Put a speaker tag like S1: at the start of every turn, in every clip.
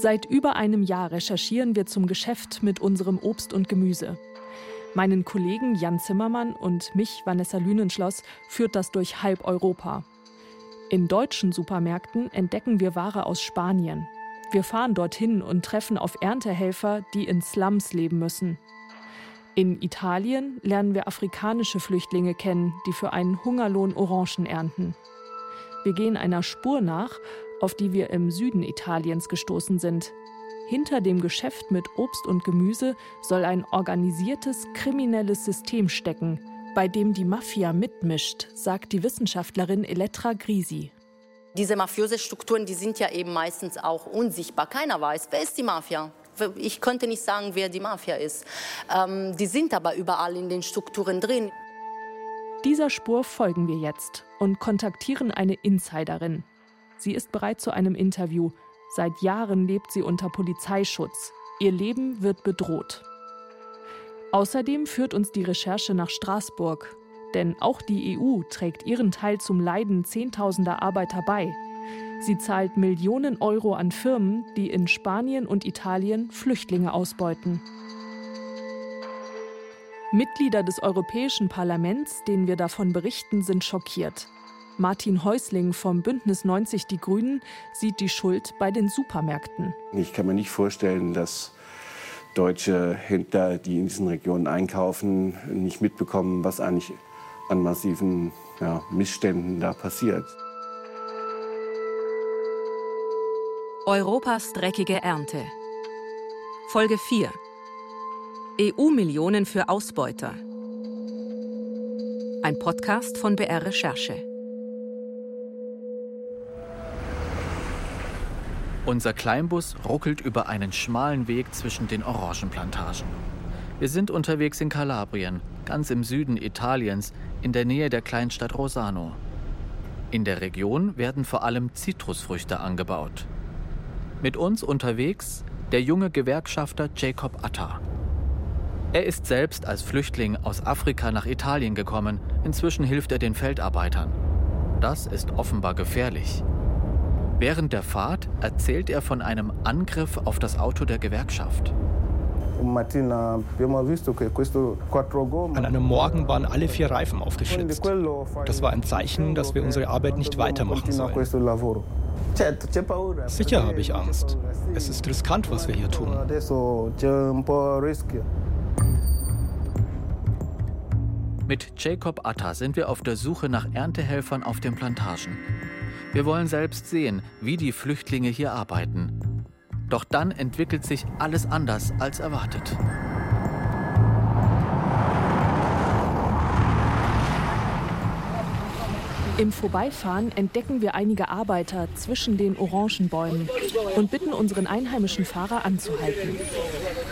S1: Seit über einem Jahr recherchieren wir zum Geschäft mit unserem Obst und Gemüse. Meinen Kollegen Jan Zimmermann und mich, Vanessa Lünenschloss, führt das durch halb Europa. In deutschen Supermärkten entdecken wir Ware aus Spanien. Wir fahren dorthin und treffen auf Erntehelfer, die in Slums leben müssen. In Italien lernen wir afrikanische Flüchtlinge kennen, die für einen Hungerlohn Orangen ernten. Wir gehen einer Spur nach, auf die wir im Süden Italiens gestoßen sind. Hinter dem Geschäft mit Obst und Gemüse soll ein organisiertes kriminelles System stecken, bei dem die Mafia mitmischt, sagt die Wissenschaftlerin Elettra Grisi.
S2: Diese mafiöse Strukturen, die sind ja eben meistens auch unsichtbar. Keiner weiß, wer ist die Mafia. Ich könnte nicht sagen, wer die Mafia ist. Ähm, die sind aber überall in den Strukturen drin.
S1: Dieser Spur folgen wir jetzt und kontaktieren eine Insiderin. Sie ist bereit zu einem Interview. Seit Jahren lebt sie unter Polizeischutz. Ihr Leben wird bedroht. Außerdem führt uns die Recherche nach Straßburg. Denn auch die EU trägt ihren Teil zum Leiden Zehntausender Arbeiter bei. Sie zahlt Millionen Euro an Firmen, die in Spanien und Italien Flüchtlinge ausbeuten. Mitglieder des Europäischen Parlaments, denen wir davon berichten, sind schockiert. Martin Häusling vom Bündnis 90 Die Grünen sieht die Schuld bei den Supermärkten.
S3: Ich kann mir nicht vorstellen, dass deutsche Händler, die in diesen Regionen einkaufen, nicht mitbekommen, was eigentlich an massiven ja, Missständen da passiert.
S4: Europas dreckige Ernte. Folge 4. EU-Millionen für Ausbeuter. Ein Podcast von BR Recherche.
S5: Unser Kleinbus ruckelt über einen schmalen Weg zwischen den Orangenplantagen. Wir sind unterwegs in Kalabrien, ganz im Süden Italiens, in der Nähe der Kleinstadt Rosano. In der Region werden vor allem Zitrusfrüchte angebaut. Mit uns unterwegs der junge Gewerkschafter Jacob Atta. Er ist selbst als Flüchtling aus Afrika nach Italien gekommen. Inzwischen hilft er den Feldarbeitern. Das ist offenbar gefährlich. Während der Fahrt erzählt er von einem Angriff auf das Auto der Gewerkschaft.
S6: An einem Morgen waren alle vier Reifen aufgeschlitzt. Das war ein Zeichen, dass wir unsere Arbeit nicht weitermachen sollen. Sicher habe ich Angst. Es ist riskant, was wir hier tun.
S5: Mit Jacob Atta sind wir auf der Suche nach Erntehelfern auf den Plantagen. Wir wollen selbst sehen, wie die Flüchtlinge hier arbeiten. Doch dann entwickelt sich alles anders als erwartet.
S1: Im Vorbeifahren entdecken wir einige Arbeiter zwischen den Orangenbäumen und bitten unseren einheimischen Fahrer anzuhalten.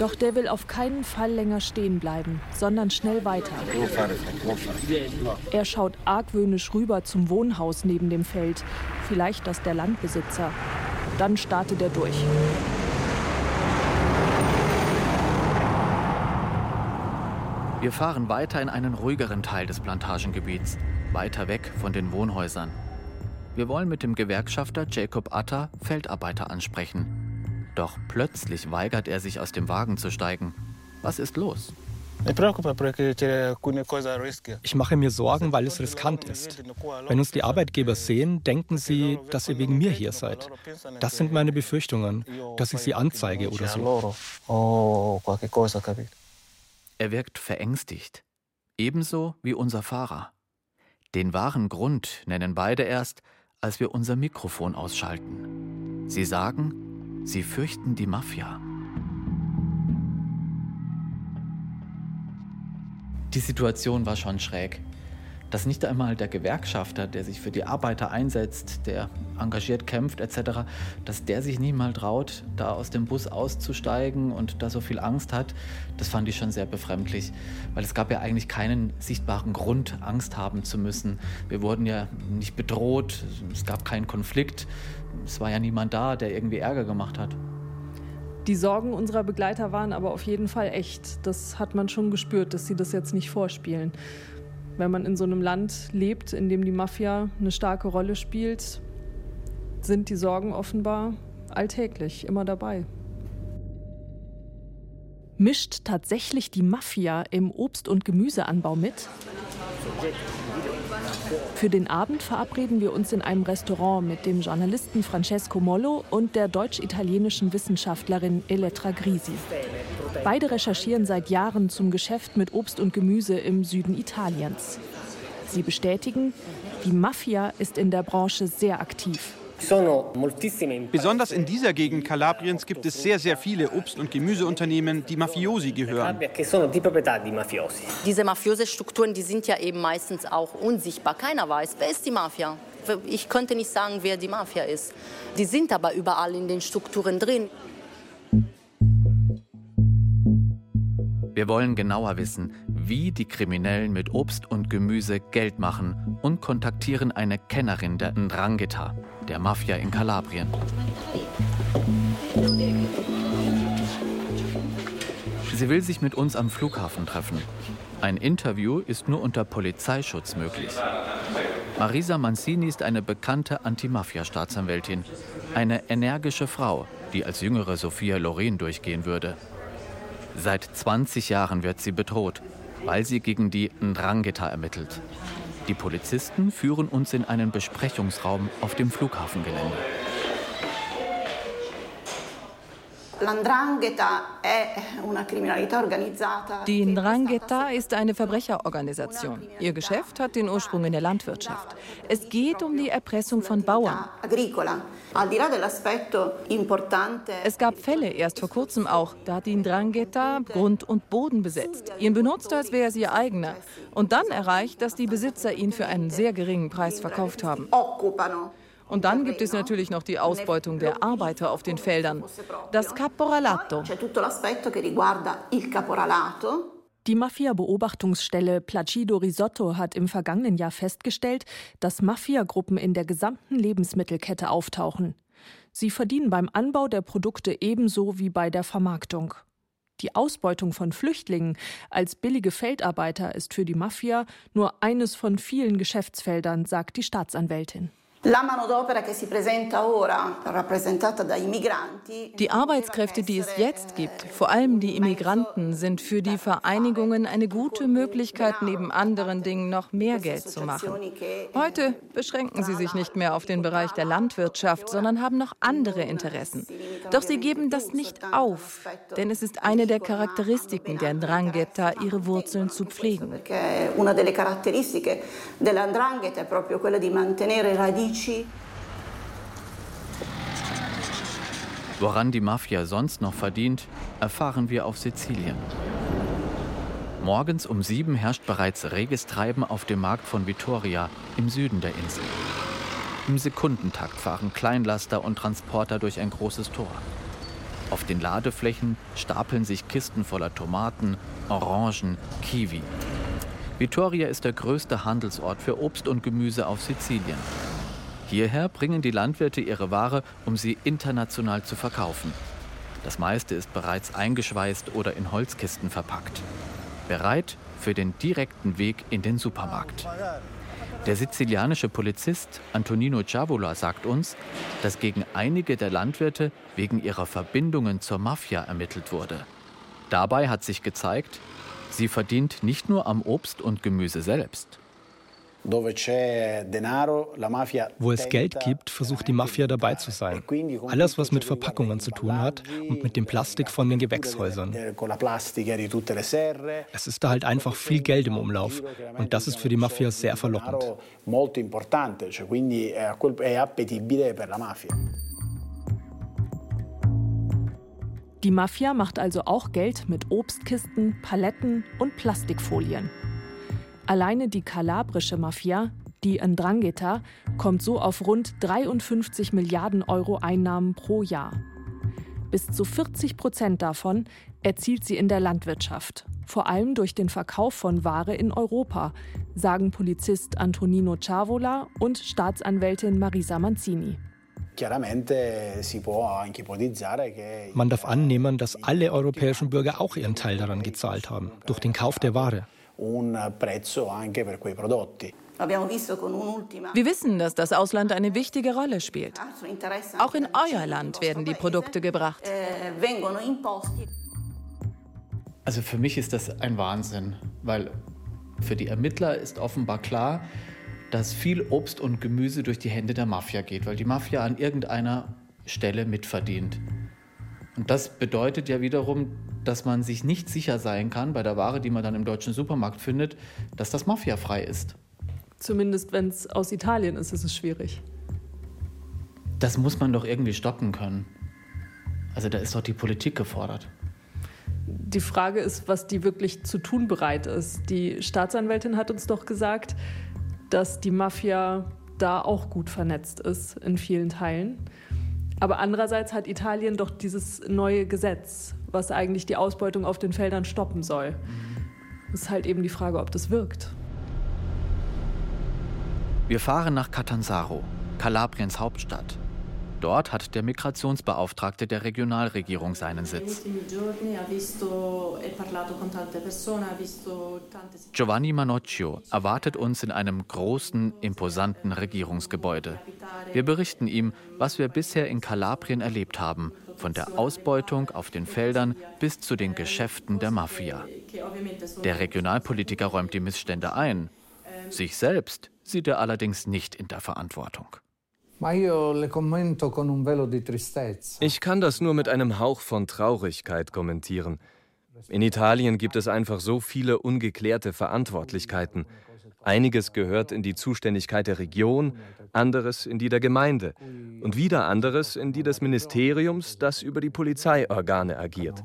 S1: Doch der will auf keinen Fall länger stehen bleiben, sondern schnell weiter. Er schaut argwöhnisch rüber zum Wohnhaus neben dem Feld, vielleicht das der Landbesitzer. Dann startet er durch.
S5: Wir fahren weiter in einen ruhigeren Teil des Plantagengebiets weiter weg von den Wohnhäusern. Wir wollen mit dem Gewerkschafter Jacob Atta Feldarbeiter ansprechen. Doch plötzlich weigert er sich aus dem Wagen zu steigen. Was ist los?
S6: Ich mache mir Sorgen, weil es riskant ist. Wenn uns die Arbeitgeber sehen, denken sie, dass ihr wegen mir hier seid. Das sind meine Befürchtungen, dass ich sie anzeige oder so.
S5: Er wirkt verängstigt. Ebenso wie unser Fahrer. Den wahren Grund nennen beide erst, als wir unser Mikrofon ausschalten. Sie sagen, sie fürchten die Mafia. Die Situation war schon schräg dass nicht einmal der Gewerkschafter, der sich für die Arbeiter einsetzt, der engagiert kämpft etc., dass der sich nie mal traut, da aus dem Bus auszusteigen und da so viel Angst hat, das fand ich schon sehr befremdlich, weil es gab ja eigentlich keinen sichtbaren Grund, Angst haben zu müssen. Wir wurden ja nicht bedroht, es gab keinen Konflikt, es war ja niemand da, der irgendwie Ärger gemacht hat.
S1: Die Sorgen unserer Begleiter waren aber auf jeden Fall echt. Das hat man schon gespürt, dass sie das jetzt nicht vorspielen. Wenn man in so einem Land lebt, in dem die Mafia eine starke Rolle spielt, sind die Sorgen offenbar alltäglich, immer dabei. Mischt tatsächlich die Mafia im Obst- und Gemüseanbau mit? Für den Abend verabreden wir uns in einem Restaurant mit dem Journalisten Francesco Mollo und der deutsch-italienischen Wissenschaftlerin Elettra Grisi. Beide recherchieren seit Jahren zum Geschäft mit Obst und Gemüse im Süden Italiens. Sie bestätigen, die Mafia ist in der Branche sehr aktiv.
S7: Besonders in dieser Gegend Kalabriens gibt es sehr, sehr viele Obst- und Gemüseunternehmen, die Mafiosi gehören.
S2: Diese mafiöse Strukturen, die sind ja eben meistens auch unsichtbar. Keiner weiß, wer ist die Mafia. Ich könnte nicht sagen, wer die Mafia ist. Die sind aber überall in den Strukturen drin.
S5: Wir wollen genauer wissen, wie die Kriminellen mit Obst und Gemüse Geld machen und kontaktieren eine Kennerin der Ndrangheta, der Mafia in Kalabrien. Sie will sich mit uns am Flughafen treffen. Ein Interview ist nur unter Polizeischutz möglich. Marisa Mancini ist eine bekannte Anti-Mafia-Staatsanwältin. Eine energische Frau, die als jüngere Sophia Loren durchgehen würde. Seit 20 Jahren wird sie bedroht, weil sie gegen die Ndrangheta ermittelt. Die Polizisten führen uns in einen Besprechungsraum auf dem Flughafengelände.
S8: Die Ndrangheta ist eine Verbrecherorganisation. Ihr Geschäft hat den Ursprung in der Landwirtschaft. Es geht um die Erpressung von Bauern. Es gab Fälle, erst vor kurzem auch, da hat die Ndrangheta Grund und Boden besetzt, ihn benutzt, als wäre es ihr eigener, und dann erreicht, dass die Besitzer ihn für einen sehr geringen Preis verkauft haben. Und dann gibt es natürlich noch die Ausbeutung der Arbeiter auf den Feldern. Das Caporalato.
S1: Die Mafia-Beobachtungsstelle Placido Risotto hat im vergangenen Jahr festgestellt, dass Mafiagruppen in der gesamten Lebensmittelkette auftauchen. Sie verdienen beim Anbau der Produkte ebenso wie bei der Vermarktung. Die Ausbeutung von Flüchtlingen als billige Feldarbeiter ist für die Mafia nur eines von vielen Geschäftsfeldern, sagt die Staatsanwältin.
S8: Die Arbeitskräfte, die es jetzt gibt, vor allem die Immigranten, sind für die Vereinigungen eine gute Möglichkeit, neben anderen Dingen noch mehr Geld zu machen. Heute beschränken sie sich nicht mehr auf den Bereich der Landwirtschaft, sondern haben noch andere Interessen. Doch sie geben das nicht auf, denn es ist eine der Charakteristiken der Ndrangheta, ihre Wurzeln zu pflegen. Una delle caratteristiche della Ndrangheta è proprio quella di mantenere radici
S5: Woran die Mafia sonst noch verdient, erfahren wir auf Sizilien. Morgens um sieben herrscht bereits reges Treiben auf dem Markt von Vittoria im Süden der Insel. Im Sekundentakt fahren Kleinlaster und Transporter durch ein großes Tor. Auf den Ladeflächen stapeln sich Kisten voller Tomaten, Orangen, Kiwi. Vittoria ist der größte Handelsort für Obst und Gemüse auf Sizilien. Hierher bringen die Landwirte ihre Ware, um sie international zu verkaufen. Das meiste ist bereits eingeschweißt oder in Holzkisten verpackt. Bereit für den direkten Weg in den Supermarkt. Der sizilianische Polizist Antonino Ciavola sagt uns, dass gegen einige der Landwirte wegen ihrer Verbindungen zur Mafia ermittelt wurde. Dabei hat sich gezeigt, sie verdient nicht nur am Obst und Gemüse selbst.
S6: Wo es Geld gibt, versucht die Mafia dabei zu sein. E Alles, was mit Verpackungen zu tun hat und mit dem Plastik von den Gewächshäusern. Es ist da halt einfach viel Geld im Umlauf und das ist für die Mafia sehr verlockend.
S1: Die Mafia macht also auch Geld mit Obstkisten, Paletten und Plastikfolien. Alleine die kalabrische Mafia, die Ndrangheta, kommt so auf rund 53 Milliarden Euro Einnahmen pro Jahr. Bis zu 40 Prozent davon erzielt sie in der Landwirtschaft, vor allem durch den Verkauf von Ware in Europa, sagen Polizist Antonino Ciavola und Staatsanwältin Marisa Manzini.
S6: Man darf annehmen, dass alle europäischen Bürger auch ihren Teil daran gezahlt haben, durch den Kauf der Ware.
S8: Wir wissen, dass das Ausland eine wichtige Rolle spielt. Auch in euer Land werden die Produkte gebracht.
S5: Also für mich ist das ein Wahnsinn, weil für die Ermittler ist offenbar klar, dass viel Obst und Gemüse durch die Hände der Mafia geht, weil die Mafia an irgendeiner Stelle mitverdient. Und das bedeutet ja wiederum, dass man sich nicht sicher sein kann bei der Ware, die man dann im deutschen Supermarkt findet, dass das mafiafrei ist.
S1: Zumindest wenn es aus Italien ist, ist es schwierig.
S5: Das muss man doch irgendwie stoppen können. Also da ist doch die Politik gefordert.
S1: Die Frage ist, was die wirklich zu tun bereit ist. Die Staatsanwältin hat uns doch gesagt, dass die Mafia da auch gut vernetzt ist in vielen Teilen. Aber andererseits hat Italien doch dieses neue Gesetz, was eigentlich die Ausbeutung auf den Feldern stoppen soll. Es ist halt eben die Frage, ob das wirkt.
S5: Wir fahren nach Catanzaro, Kalabriens Hauptstadt. Dort hat der Migrationsbeauftragte der Regionalregierung seinen Sitz. Giovanni Manocchio erwartet uns in einem großen, imposanten Regierungsgebäude. Wir berichten ihm, was wir bisher in Kalabrien erlebt haben, von der Ausbeutung auf den Feldern bis zu den Geschäften der Mafia. Der Regionalpolitiker räumt die Missstände ein. Sich selbst sieht er allerdings nicht in der Verantwortung.
S9: Ich kann das nur mit einem Hauch von Traurigkeit kommentieren. In Italien gibt es einfach so viele ungeklärte Verantwortlichkeiten. Einiges gehört in die Zuständigkeit der Region, anderes in die der Gemeinde und wieder anderes in die des Ministeriums, das über die Polizeiorgane agiert.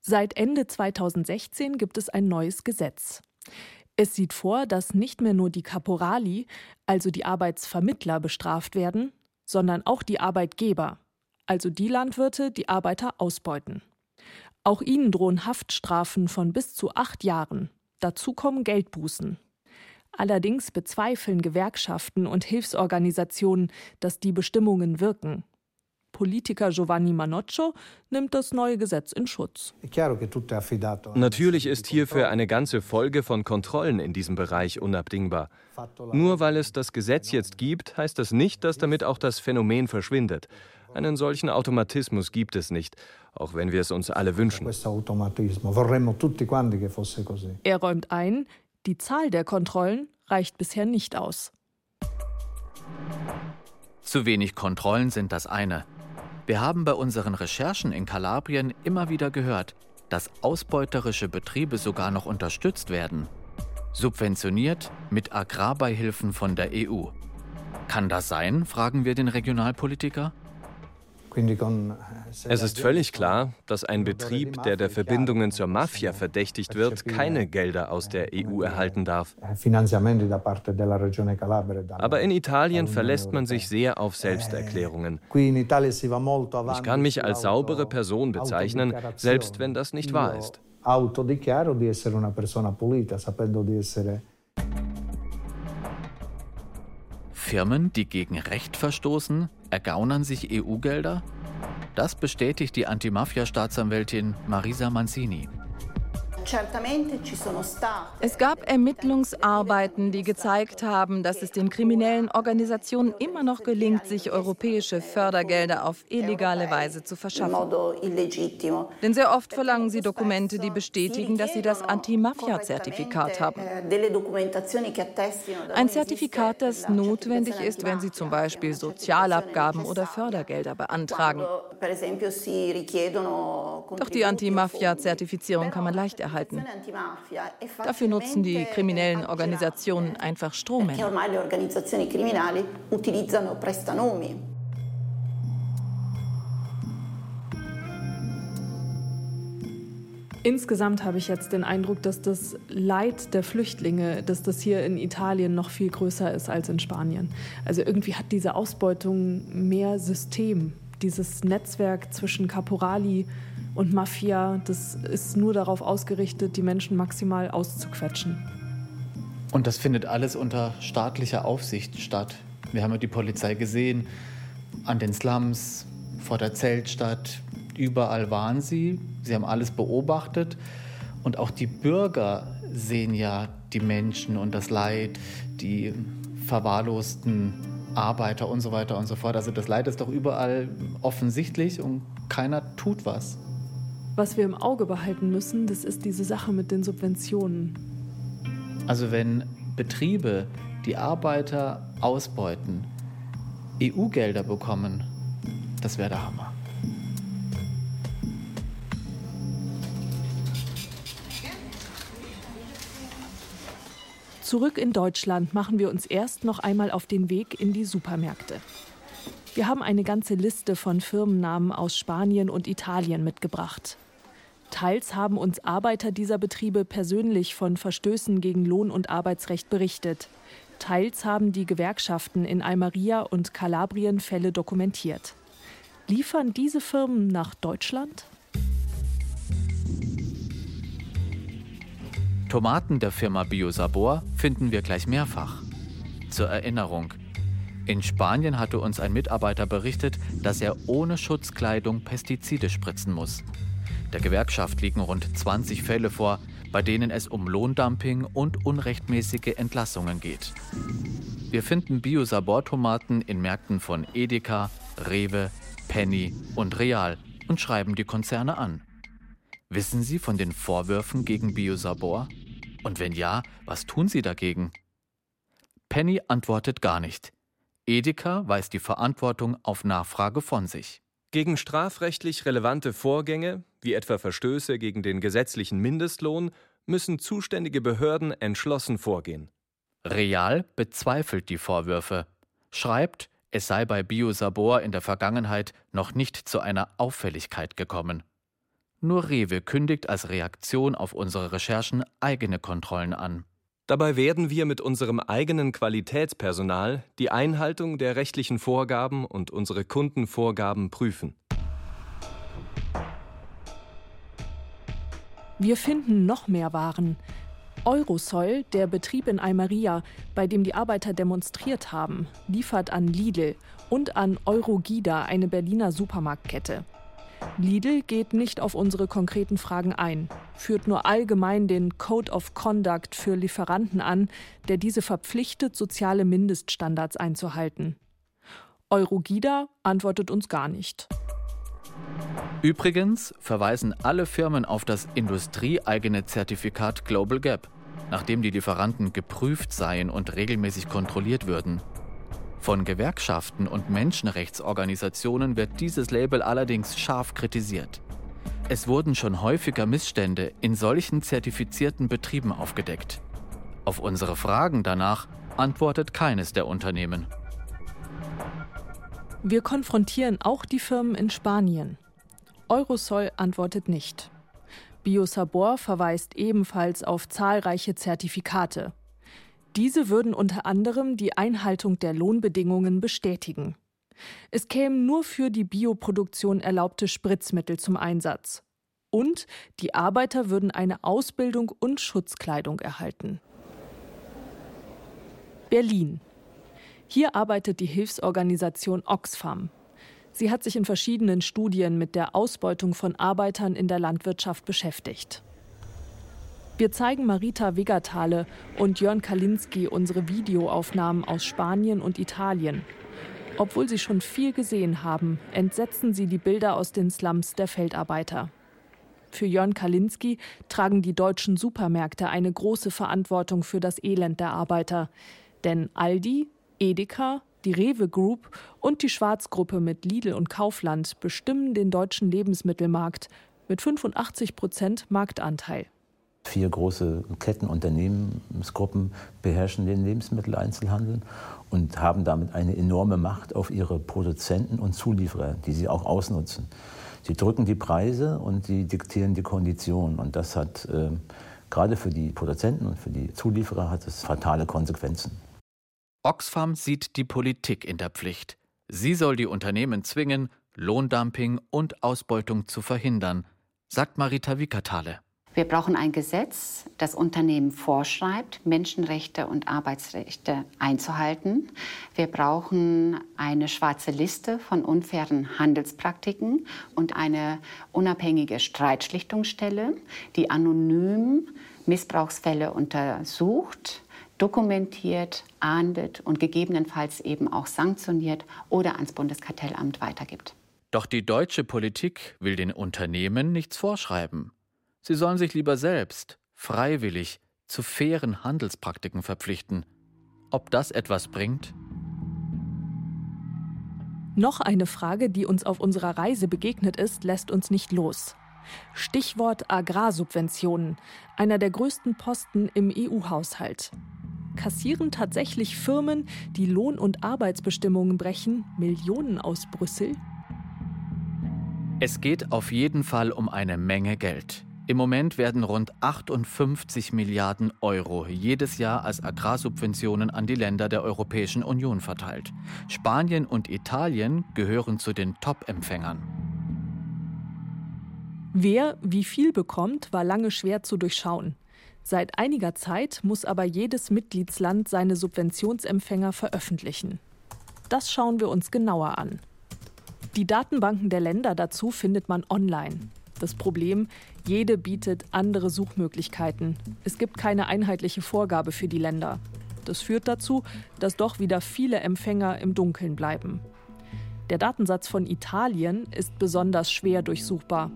S1: Seit Ende 2016 gibt es ein neues Gesetz. Es sieht vor, dass nicht mehr nur die Caporali, also die Arbeitsvermittler, bestraft werden, sondern auch die Arbeitgeber, also die Landwirte, die Arbeiter ausbeuten. Auch ihnen drohen Haftstrafen von bis zu acht Jahren. Dazu kommen Geldbußen. Allerdings bezweifeln Gewerkschaften und Hilfsorganisationen, dass die Bestimmungen wirken. Politiker Giovanni Manoccio nimmt das neue Gesetz in Schutz.
S9: Natürlich ist hierfür eine ganze Folge von Kontrollen in diesem Bereich unabdingbar. Nur weil es das Gesetz jetzt gibt, heißt das nicht, dass damit auch das Phänomen verschwindet. Einen solchen Automatismus gibt es nicht, auch wenn wir es uns alle wünschen.
S1: Er räumt ein, die Zahl der Kontrollen reicht bisher nicht aus.
S5: Zu wenig Kontrollen sind das eine. Wir haben bei unseren Recherchen in Kalabrien immer wieder gehört, dass ausbeuterische Betriebe sogar noch unterstützt werden. Subventioniert mit Agrarbeihilfen von der EU. Kann das sein, fragen wir den Regionalpolitiker?
S9: Es ist völlig klar, dass ein Betrieb, der der Verbindungen zur Mafia verdächtigt wird, keine Gelder aus der EU erhalten darf. Aber in Italien verlässt man sich sehr auf Selbsterklärungen. Ich kann mich als saubere Person bezeichnen, selbst wenn das nicht wahr ist.
S5: Firmen, die gegen Recht verstoßen, ergaunern sich EU-Gelder? Das bestätigt die Antimafia-Staatsanwältin Marisa Manzini.
S8: Es gab Ermittlungsarbeiten, die gezeigt haben, dass es den kriminellen Organisationen immer noch gelingt, sich europäische Fördergelder auf illegale Weise zu verschaffen. Denn sehr oft verlangen sie Dokumente, die bestätigen, dass sie das Anti-Mafia-Zertifikat haben. Ein Zertifikat, das notwendig ist, wenn sie zum Beispiel Sozialabgaben oder Fördergelder beantragen. Doch die Anti-Mafia-Zertifizierung kann man leicht erhalten erhalten. Dafür nutzen die kriminellen Organisationen einfach Strohmänner.
S1: Insgesamt habe ich jetzt den Eindruck, dass das Leid der Flüchtlinge, dass das hier in Italien noch viel größer ist als in Spanien. Also irgendwie hat diese Ausbeutung mehr System. Dieses Netzwerk zwischen Caporali, und Mafia, das ist nur darauf ausgerichtet, die Menschen maximal auszuquetschen.
S5: Und das findet alles unter staatlicher Aufsicht statt. Wir haben ja die Polizei gesehen, an den Slums, vor der Zeltstadt, überall waren sie. Sie haben alles beobachtet. Und auch die Bürger sehen ja die Menschen und das Leid, die verwahrlosten Arbeiter und so weiter und so fort. Also das Leid ist doch überall offensichtlich und keiner tut was.
S1: Was wir im Auge behalten müssen, das ist diese Sache mit den Subventionen.
S5: Also wenn Betriebe die Arbeiter ausbeuten, EU-Gelder bekommen, das wäre der Hammer.
S1: Zurück in Deutschland machen wir uns erst noch einmal auf den Weg in die Supermärkte. Wir haben eine ganze Liste von Firmennamen aus Spanien und Italien mitgebracht. Teils haben uns Arbeiter dieser Betriebe persönlich von Verstößen gegen Lohn- und Arbeitsrecht berichtet. Teils haben die Gewerkschaften in Almeria und Kalabrien Fälle dokumentiert. Liefern diese Firmen nach Deutschland?
S5: Tomaten der Firma Biosabor finden wir gleich mehrfach. Zur Erinnerung, in Spanien hatte uns ein Mitarbeiter berichtet, dass er ohne Schutzkleidung Pestizide spritzen muss. Der Gewerkschaft liegen rund 20 Fälle vor, bei denen es um Lohndumping und unrechtmäßige Entlassungen geht. Wir finden Biosabor-Tomaten in Märkten von Edeka, Rewe, Penny und Real und schreiben die Konzerne an. Wissen Sie von den Vorwürfen gegen Biosabor? Und wenn ja, was tun Sie dagegen? Penny antwortet gar nicht. Edeka weist die Verantwortung auf Nachfrage von sich.
S9: Gegen strafrechtlich relevante Vorgänge, wie etwa Verstöße gegen den gesetzlichen Mindestlohn, müssen zuständige Behörden entschlossen vorgehen.
S5: Real bezweifelt die Vorwürfe, schreibt, es sei bei Biosabor in der Vergangenheit noch nicht zu einer Auffälligkeit gekommen. Nur Rewe kündigt als Reaktion auf unsere Recherchen eigene Kontrollen an.
S9: Dabei werden wir mit unserem eigenen Qualitätspersonal die Einhaltung der rechtlichen Vorgaben und unsere Kundenvorgaben prüfen.
S1: Wir finden noch mehr Waren. Eurosol, der Betrieb in Almeria, bei dem die Arbeiter demonstriert haben, liefert an Lidl und an Eurogida, eine Berliner Supermarktkette. Lidl geht nicht auf unsere konkreten Fragen ein, führt nur allgemein den Code of Conduct für Lieferanten an, der diese verpflichtet, soziale Mindeststandards einzuhalten. Eurogida antwortet uns gar nicht.
S5: Übrigens verweisen alle Firmen auf das industrieeigene Zertifikat Global Gap, nachdem die Lieferanten geprüft seien und regelmäßig kontrolliert würden. Von Gewerkschaften und Menschenrechtsorganisationen wird dieses Label allerdings scharf kritisiert. Es wurden schon häufiger Missstände in solchen zertifizierten Betrieben aufgedeckt. Auf unsere Fragen danach antwortet keines der Unternehmen.
S1: Wir konfrontieren auch die Firmen in Spanien. Eurosol antwortet nicht. Biosabor verweist ebenfalls auf zahlreiche Zertifikate. Diese würden unter anderem die Einhaltung der Lohnbedingungen bestätigen. Es kämen nur für die Bioproduktion erlaubte Spritzmittel zum Einsatz. Und die Arbeiter würden eine Ausbildung und Schutzkleidung erhalten. Berlin. Hier arbeitet die Hilfsorganisation Oxfam. Sie hat sich in verschiedenen Studien mit der Ausbeutung von Arbeitern in der Landwirtschaft beschäftigt. Wir zeigen Marita Vegatale und Jörn Kalinski unsere Videoaufnahmen aus Spanien und Italien. Obwohl sie schon viel gesehen haben, entsetzen sie die Bilder aus den Slums der Feldarbeiter. Für Jörn Kalinski tragen die deutschen Supermärkte eine große Verantwortung für das Elend der Arbeiter. Denn Aldi, Edeka, die Rewe Group und die Schwarzgruppe mit Lidl und Kaufland bestimmen den deutschen Lebensmittelmarkt mit 85 Prozent Marktanteil.
S10: Vier große Kettenunternehmensgruppen beherrschen den Lebensmitteleinzelhandel und haben damit eine enorme Macht auf ihre Produzenten und Zulieferer, die sie auch ausnutzen. Sie drücken die Preise und sie diktieren die Konditionen. Und das hat äh, gerade für die Produzenten und für die Zulieferer hat es fatale Konsequenzen.
S5: Oxfam sieht die Politik in der Pflicht. Sie soll die Unternehmen zwingen, Lohndumping und Ausbeutung zu verhindern, sagt Marita Wickertale.
S11: Wir brauchen ein Gesetz, das Unternehmen vorschreibt, Menschenrechte und Arbeitsrechte einzuhalten. Wir brauchen eine schwarze Liste von unfairen Handelspraktiken und eine unabhängige Streitschlichtungsstelle, die anonym Missbrauchsfälle untersucht, dokumentiert, ahndet und gegebenenfalls eben auch sanktioniert oder ans Bundeskartellamt weitergibt.
S5: Doch die deutsche Politik will den Unternehmen nichts vorschreiben. Sie sollen sich lieber selbst, freiwillig, zu fairen Handelspraktiken verpflichten. Ob das etwas bringt?
S1: Noch eine Frage, die uns auf unserer Reise begegnet ist, lässt uns nicht los. Stichwort Agrarsubventionen, einer der größten Posten im EU-Haushalt. Kassieren tatsächlich Firmen, die Lohn- und Arbeitsbestimmungen brechen, Millionen aus Brüssel?
S5: Es geht auf jeden Fall um eine Menge Geld. Im Moment werden rund 58 Milliarden Euro jedes Jahr als Agrarsubventionen an die Länder der Europäischen Union verteilt. Spanien und Italien gehören zu den Top-Empfängern.
S1: Wer wie viel bekommt, war lange schwer zu durchschauen. Seit einiger Zeit muss aber jedes Mitgliedsland seine Subventionsempfänger veröffentlichen. Das schauen wir uns genauer an. Die Datenbanken der Länder dazu findet man online. Das Problem, jede bietet andere Suchmöglichkeiten. Es gibt keine einheitliche Vorgabe für die Länder. Das führt dazu, dass doch wieder viele Empfänger im Dunkeln bleiben. Der Datensatz von Italien ist besonders schwer durchsuchbar.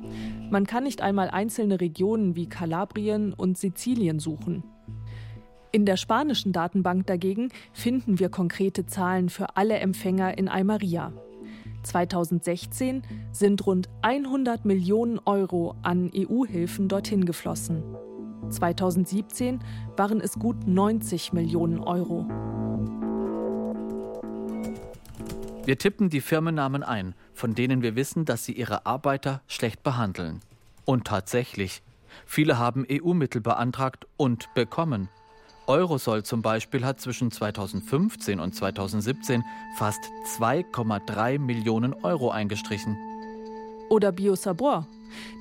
S1: Man kann nicht einmal einzelne Regionen wie Kalabrien und Sizilien suchen. In der spanischen Datenbank dagegen finden wir konkrete Zahlen für alle Empfänger in Almeria. 2016 sind rund 100 Millionen Euro an EU-Hilfen dorthin geflossen. 2017 waren es gut 90 Millionen Euro.
S5: Wir tippen die Firmennamen ein, von denen wir wissen, dass sie ihre Arbeiter schlecht behandeln. Und tatsächlich, viele haben EU-Mittel beantragt und bekommen. Eurosol zum Beispiel hat zwischen 2015 und 2017 fast 2,3 Millionen Euro eingestrichen.
S1: Oder Biosabor.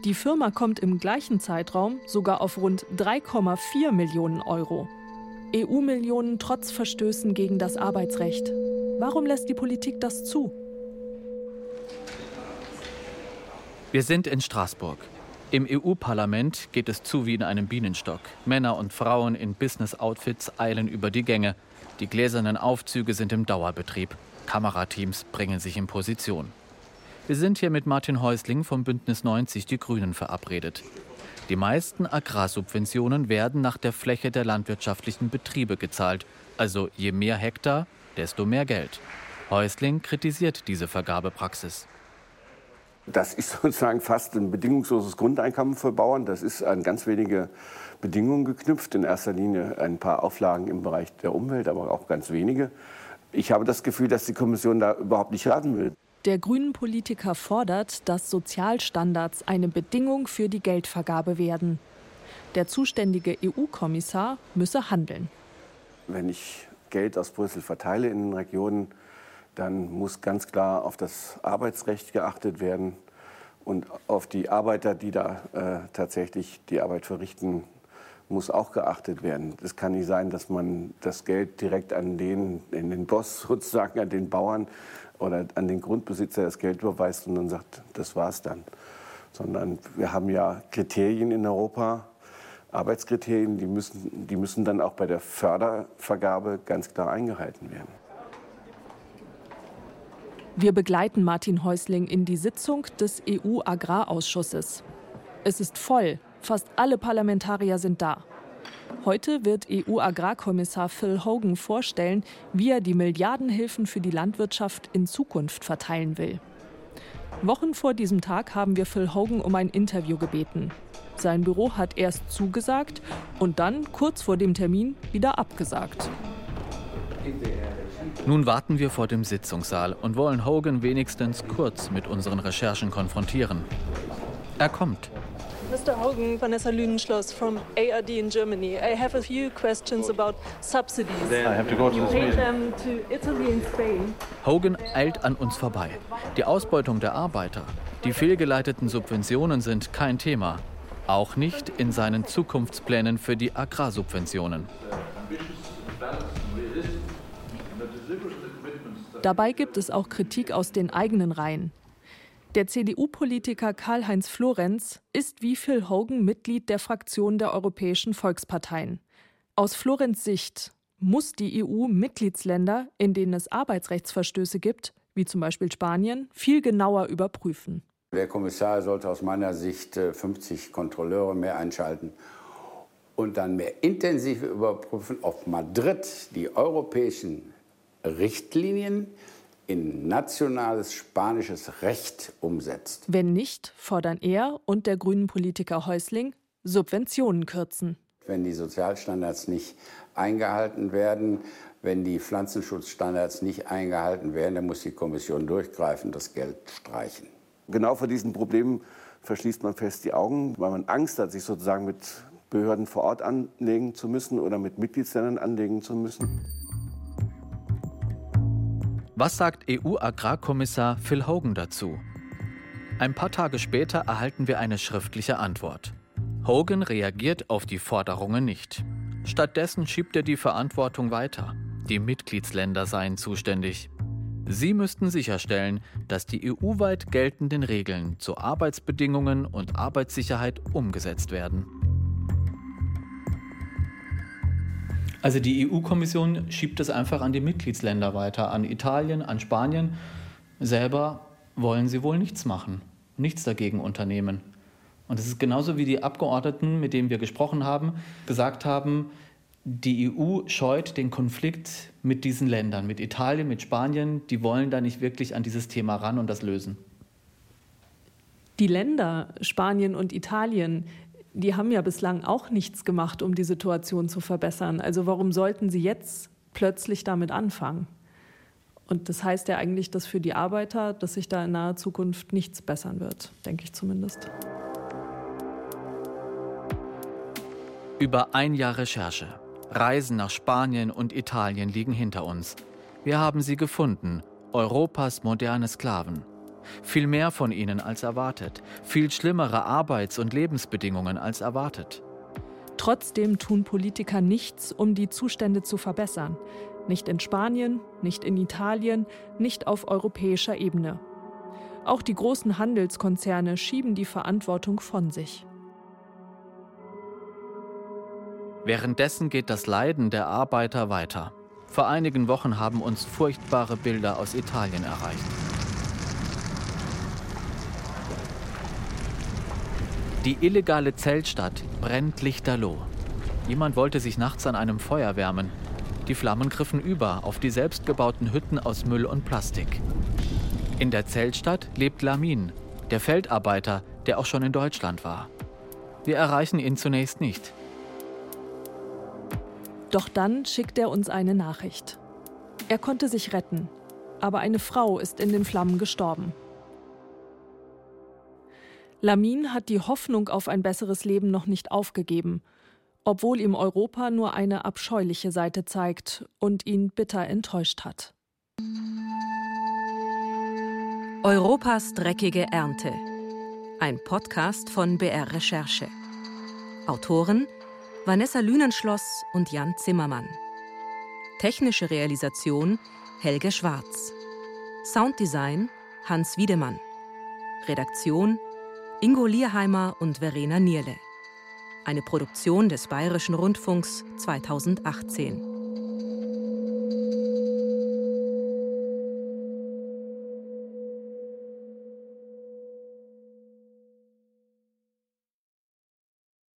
S1: Die Firma kommt im gleichen Zeitraum sogar auf rund 3,4 Millionen Euro. EU-Millionen trotz Verstößen gegen das Arbeitsrecht. Warum lässt die Politik das zu?
S5: Wir sind in Straßburg. Im EU-Parlament geht es zu wie in einem Bienenstock. Männer und Frauen in Business-Outfits eilen über die Gänge. Die gläsernen Aufzüge sind im Dauerbetrieb. Kamerateams bringen sich in Position. Wir sind hier mit Martin Häusling vom Bündnis 90 Die Grünen verabredet. Die meisten Agrarsubventionen werden nach der Fläche der landwirtschaftlichen Betriebe gezahlt. Also je mehr Hektar, desto mehr Geld. Häusling kritisiert diese Vergabepraxis.
S3: Das ist sozusagen fast ein bedingungsloses Grundeinkommen für Bauern. Das ist an ganz wenige Bedingungen geknüpft. In erster Linie ein paar Auflagen im Bereich der Umwelt, aber auch ganz wenige. Ich habe das Gefühl, dass die Kommission da überhaupt nicht raten will.
S1: Der grünen Politiker fordert, dass Sozialstandards eine Bedingung für die Geldvergabe werden. Der zuständige EU-Kommissar müsse handeln.
S3: Wenn ich Geld aus Brüssel verteile in den Regionen, dann muss ganz klar auf das Arbeitsrecht geachtet werden und auf die Arbeiter, die da äh, tatsächlich die Arbeit verrichten, muss auch geachtet werden. Es kann nicht sein, dass man das Geld direkt an den, in den Boss sozusagen, an den Bauern oder an den Grundbesitzer das Geld überweist und dann sagt, das war's dann. Sondern wir haben ja Kriterien in Europa, Arbeitskriterien, die müssen, die müssen dann auch bei der Fördervergabe ganz klar eingehalten werden.
S1: Wir begleiten Martin Häusling in die Sitzung des EU-Agrarausschusses. Es ist voll, fast alle Parlamentarier sind da. Heute wird EU-Agrarkommissar Phil Hogan vorstellen, wie er die Milliardenhilfen für die Landwirtschaft in Zukunft verteilen will. Wochen vor diesem Tag haben wir Phil Hogan um ein Interview gebeten. Sein Büro hat erst zugesagt und dann kurz vor dem Termin wieder abgesagt.
S5: Nun warten wir vor dem Sitzungssaal und wollen Hogan wenigstens kurz mit unseren Recherchen konfrontieren. Er kommt.
S1: Mr. Hogan, Vanessa Lünenschloss from ARD in Germany. I have a few questions about subsidies. I have to go to you paid them to Italy and Spain.
S5: Hogan eilt an uns vorbei. Die Ausbeutung der Arbeiter, die fehlgeleiteten Subventionen sind kein Thema. Auch nicht in seinen Zukunftsplänen für die Agrarsubventionen.
S1: Dabei gibt es auch Kritik aus den eigenen Reihen. Der CDU-Politiker Karl-Heinz Florenz ist wie Phil Hogan Mitglied der Fraktion der Europäischen Volksparteien. Aus Florenz Sicht muss die EU Mitgliedsländer, in denen es Arbeitsrechtsverstöße gibt, wie zum Beispiel Spanien, viel genauer überprüfen.
S12: Der Kommissar sollte aus meiner Sicht 50 äh, Kontrolleure mehr einschalten und dann mehr intensiv überprüfen, ob Madrid die europäischen Richtlinien in nationales spanisches Recht umsetzt.
S1: Wenn nicht, fordern er und der grünen Politiker Häusling Subventionen kürzen.
S12: Wenn die Sozialstandards nicht eingehalten werden, wenn die Pflanzenschutzstandards nicht eingehalten werden, dann muss die Kommission durchgreifen, das Geld streichen.
S3: Genau vor diesen Problemen verschließt man fest die Augen, weil man Angst hat, sich sozusagen mit Behörden vor Ort anlegen zu müssen oder mit Mitgliedsländern anlegen zu müssen.
S5: Was sagt EU-Agrarkommissar Phil Hogan dazu? Ein paar Tage später erhalten wir eine schriftliche Antwort. Hogan reagiert auf die Forderungen nicht. Stattdessen schiebt er die Verantwortung weiter. Die Mitgliedsländer seien zuständig. Sie müssten sicherstellen, dass die EU-weit geltenden Regeln zu Arbeitsbedingungen und Arbeitssicherheit umgesetzt werden. Also die EU-Kommission schiebt es einfach an die Mitgliedsländer weiter, an Italien, an Spanien. Selber wollen sie wohl nichts machen, nichts dagegen unternehmen. Und es ist genauso wie die Abgeordneten, mit denen wir gesprochen haben, gesagt haben, die EU scheut den Konflikt mit diesen Ländern, mit Italien, mit Spanien. Die wollen da nicht wirklich an dieses Thema ran und das lösen.
S1: Die Länder Spanien und Italien, die haben ja bislang auch nichts gemacht, um die Situation zu verbessern. Also warum sollten sie jetzt plötzlich damit anfangen? Und das heißt ja eigentlich, dass für die Arbeiter, dass sich da in naher Zukunft nichts bessern wird, denke ich zumindest.
S5: Über ein Jahr Recherche. Reisen nach Spanien und Italien liegen hinter uns. Wir haben sie gefunden, Europas moderne Sklaven. Viel mehr von ihnen als erwartet, viel schlimmere Arbeits- und Lebensbedingungen als erwartet.
S1: Trotzdem tun Politiker nichts, um die Zustände zu verbessern. Nicht in Spanien, nicht in Italien, nicht auf europäischer Ebene. Auch die großen Handelskonzerne schieben die Verantwortung von sich.
S5: Währenddessen geht das Leiden der Arbeiter weiter. Vor einigen Wochen haben uns furchtbare Bilder aus Italien erreicht. Die illegale Zeltstadt brennt lichterloh. Jemand wollte sich nachts an einem Feuer wärmen. Die Flammen griffen über auf die selbstgebauten Hütten aus Müll und Plastik. In der Zeltstadt lebt Lamin, der Feldarbeiter, der auch schon in Deutschland war. Wir erreichen ihn zunächst nicht.
S1: Doch dann schickt er uns eine Nachricht. Er konnte sich retten, aber eine Frau ist in den Flammen gestorben. Lamin hat die Hoffnung auf ein besseres Leben noch nicht aufgegeben, obwohl ihm Europa nur eine abscheuliche Seite zeigt und ihn bitter enttäuscht hat.
S4: Europas dreckige Ernte. Ein Podcast von BR Recherche. Autoren Vanessa Lünenschloss und Jan Zimmermann. Technische Realisation Helge Schwarz. Sounddesign Hans Wiedemann. Redaktion Ingo Lierheimer und Verena Nierle. Eine Produktion des Bayerischen Rundfunks 2018.